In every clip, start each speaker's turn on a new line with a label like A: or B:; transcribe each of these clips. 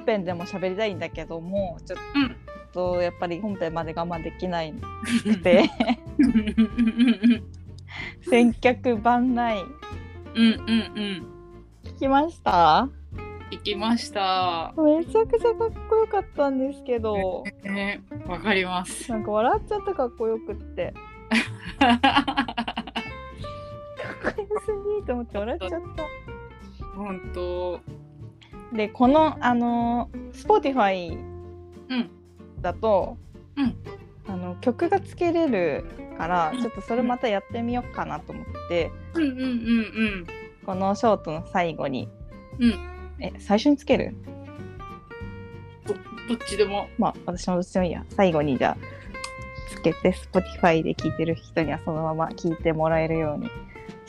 A: 本編でも喋りたいんだけどもちょっとやっぱり本編まで我慢できないくて。千客万来
B: うん。うん。うん。
A: 聞きました
B: 行きました
A: めちゃくちゃかっこよかったん。ですけど
B: ねわかります
A: なん。か笑っちゃったかっこよくってかっこよすぎと思って笑っちゃった
B: 本当
A: でこのあの Spotify
B: うん。
A: だと、
B: うん。
A: あの曲がつけれるからちょっとそれまたやってみようかなと思って、
B: うんうんうん
A: このショートの最後に、
B: うん。
A: え最初につける？
B: どっちでも。
A: まあ私もどっちでもいいや。最後にじゃあつけて Spotify で聴いてる人にはそのまま聴いてもらえるように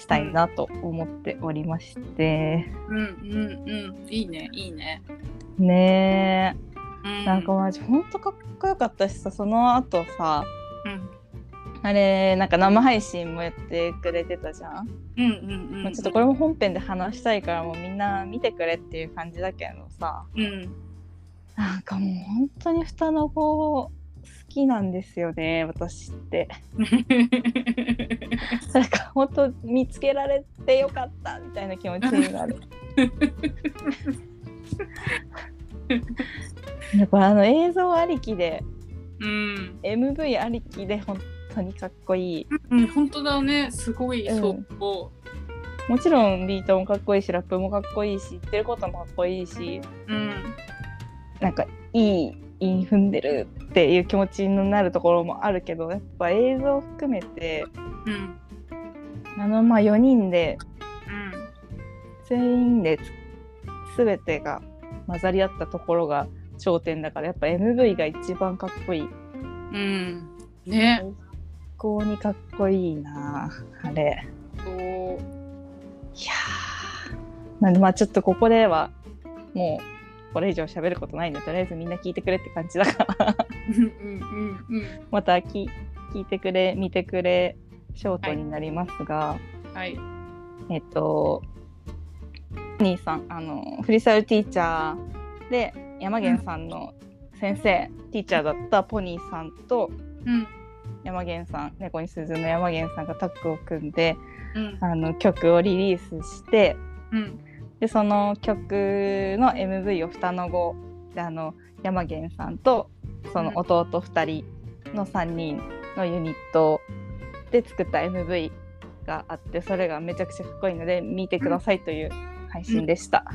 A: したいなと思っておりまして、
B: うんうんうん。いいねいいね。
A: ね
B: う
A: えなんかマジほんとかっこよかったしさその後さ
B: うん。
A: あれなんか生配信もやってくれてたじゃん、
B: うんうんう
A: ちょっとこれも本編で話したいからもうみんな見てくれっていう感じだけどさ。
B: うん。
A: なんかもう本当に双の子好きなんですよね私って。なんか本当見つけられてよかったみたいな気持ちになる。だからあの映像ありきで
B: うん、
A: MV ありきで本当にかっこいい。
B: うん、本当だね。すごい、
A: うん。
B: そう。
A: もちろんビートもかっこいいしラップもかっこいいし言ってることもかっこいいし。
B: うん。
A: なんかいい韻踏んでるっていう気持ちになるところもあるけどやっぱ映像を含めて
B: うん
A: あのまあ4人で
B: うん
A: 全員でつ全てが混ざり合ったところが頂点だからやっぱ MV が一番かっこいい。
B: うん。ね。
A: 最高にかっこいいなあれ。
B: そう。
A: いやー。なんでまあちょっとここではもうこれ以上喋ることないんでとりあえずみんな聞いてくれって感じだから。
B: うんうんうんうん。
A: また聞聞いてくれ見てくれショートになりますが、
B: はい。
A: えっとお兄さんあのフリースタイルティーチャーで山源さんの先生、ティーチャーだったポニーさんと
B: うん
A: 山源さん猫に鈴の山源さんがタッグを組んで
B: うん
A: あの曲をリリースして
B: うん
A: でその曲の MV を双の子であの山源さんとその弟2人の3人のユニットで作った MV があってそれがめちゃくちゃかっこいいので見てくださいという配信でした。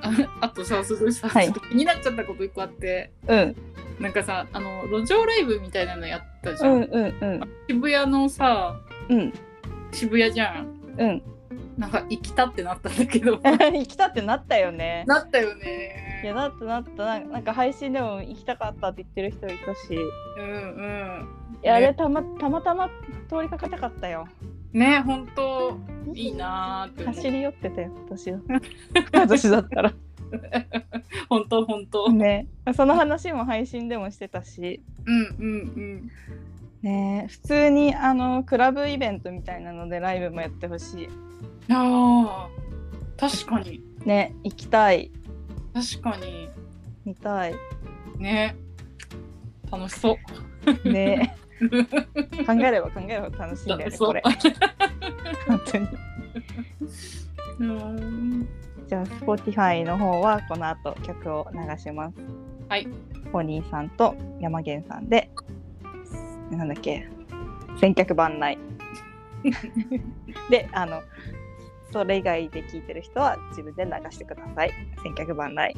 B: ああとさすごいさ、
A: はい。
B: 気になっちゃったこと一個あって
A: うん。
B: なんかさあの路上ライブみたいなのやったじゃん、
A: うんうんうん。
B: 渋谷のさ
A: うん。
B: 渋谷じゃん。
A: うん
B: なんか行きたってなったんだけど。
A: 行きたってなったよね。
B: なったよ
A: い
B: ね
A: やなったなった。なんなんか配信でも行きたかったって言ってる人いたし。い
B: うんうん。
A: やあ
B: ね。
A: れたまたまたま通りかかたかったよ。
B: ね本当いいなーって
A: 走り寄ってたよ私だ 私だったら。
B: 本当本当。
A: ね。その話も配信でもしてたし、
B: うんうん
A: ね、普通にあのクラブイベントみたいなのでライブもやってほし
B: うんあー確かに。
A: いね行きたい。
B: 確かに。
A: 見たい。
B: ね。楽しそう。
A: ね。考えれば考えれば楽しいんだよねこれ。本当に。
B: うん。
A: じゃあ Spotify の方はこの後曲を流します。
B: はい。
A: ポニーさんと山源さんでなんだっけ千客万来。であのそれ以外で聞いてる人は自分で流してください。千客万来。